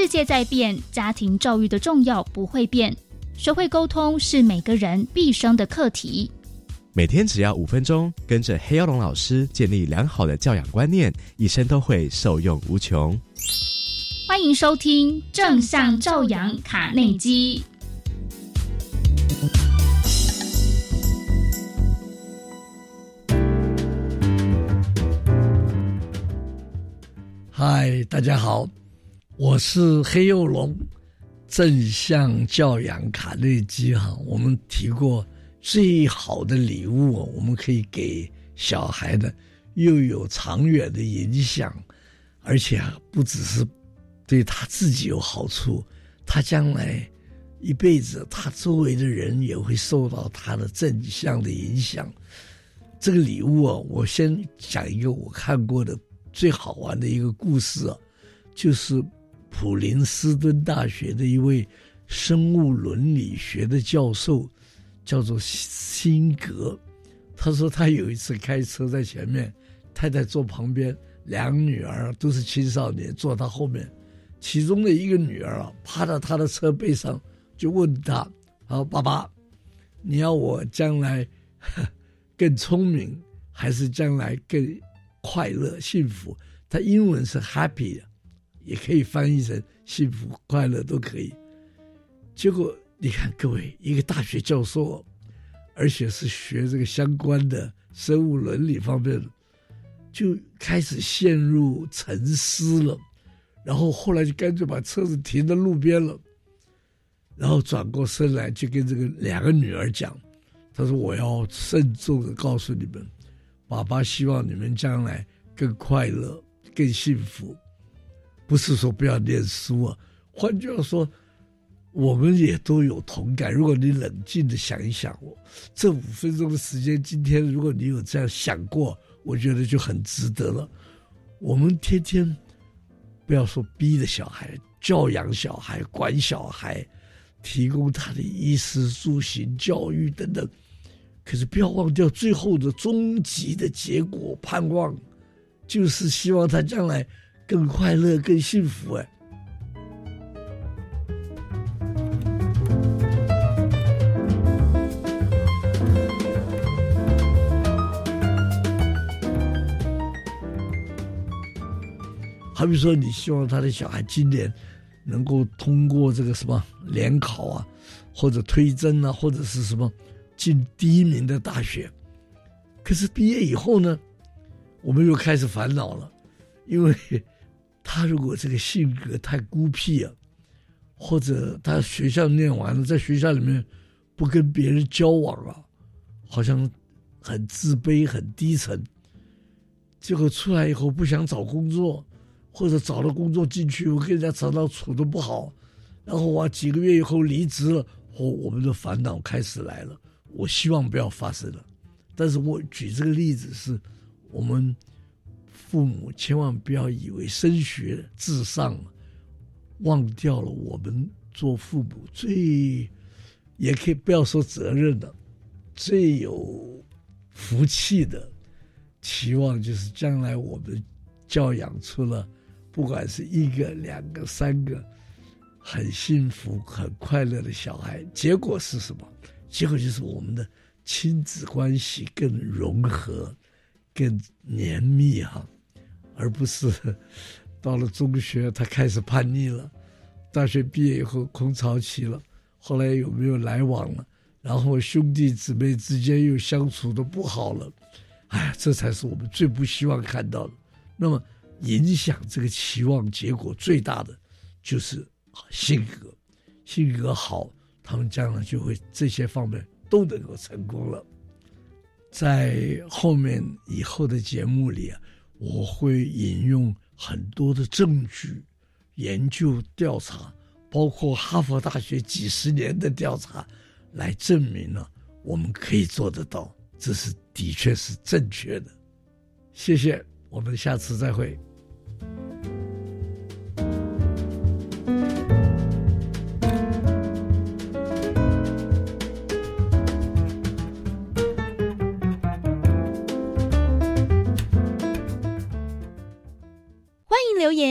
世界在变，家庭教育的重要不会变。学会沟通是每个人毕生的课题。每天只要五分钟，跟着黑曜龙老师建立良好的教养观念，一生都会受用无穷。欢迎收听正向教养卡内基。嗨，大家好，我是黑幼龙。正向教养卡内基哈，我们提过最好的礼物，我们可以给小孩的，又有长远的影响，而且啊不只是对他自己有好处，他将来一辈子，他周围的人也会受到他的正向的影响。这个礼物啊，我先讲一个我看过的最好玩的一个故事啊，就是。普林斯顿大学的一位生物伦理学的教授，叫做辛格。他说他有一次开车在前面，太太坐旁边，两个女儿都是青少年坐他后面。其中的一个女儿啊，趴在他的车背上，就问他：“啊，爸爸，你要我将来 更聪明，还是将来更快乐幸福？”他英文是 happy。也可以翻译成幸福快乐都可以。结果你看，各位一个大学教授，而且是学这个相关的生物伦理方面的，就开始陷入沉思了。然后后来就干脆把车子停在路边了，然后转过身来就跟这个两个女儿讲：“他说我要慎重的告诉你们，爸爸希望你们将来更快乐、更幸福。”不是说不要念书啊，换句话说，我们也都有同感。如果你冷静的想一想，我这五分钟的时间，今天如果你有这样想过，我觉得就很值得了。我们天天不要说逼着小孩教养小孩、管小孩，提供他的衣食住行、教育等等，可是不要忘掉最后的终极的结果，盼望就是希望他将来。更快乐、更幸福哎！好比说，你希望他的小孩今年能够通过这个什么联考啊，或者推甄啊，或者是什么进第一名的大学。可是毕业以后呢，我们又开始烦恼了，因为。他如果这个性格太孤僻啊，或者他学校念完了，在学校里面不跟别人交往啊，好像很自卑、很低沉，结果出来以后不想找工作，或者找了工作进去，我跟人家常常处的不好，然后我几个月以后离职了，哦，我们的烦恼开始来了。我希望不要发生了，但是我举这个例子是，我们。父母千万不要以为升学至上，忘掉了我们做父母最，也可以不要说责任的，最有福气的期望，就是将来我们教养出了，不管是一个、两个、三个，很幸福、很快乐的小孩。结果是什么？结果就是我们的亲子关系更融合、更黏密哈。而不是 到了中学，他开始叛逆了；大学毕业以后空巢期了，后来有没有来往了？然后兄弟姊妹之间又相处的不好了，哎，这才是我们最不希望看到的。那么，影响这个期望结果最大的就是性格，性格好，他们将来就会这些方面都能够成功了。在后面以后的节目里啊。我会引用很多的证据、研究、调查，包括哈佛大学几十年的调查，来证明了我们可以做得到，这是的确是正确的。谢谢，我们下次再会。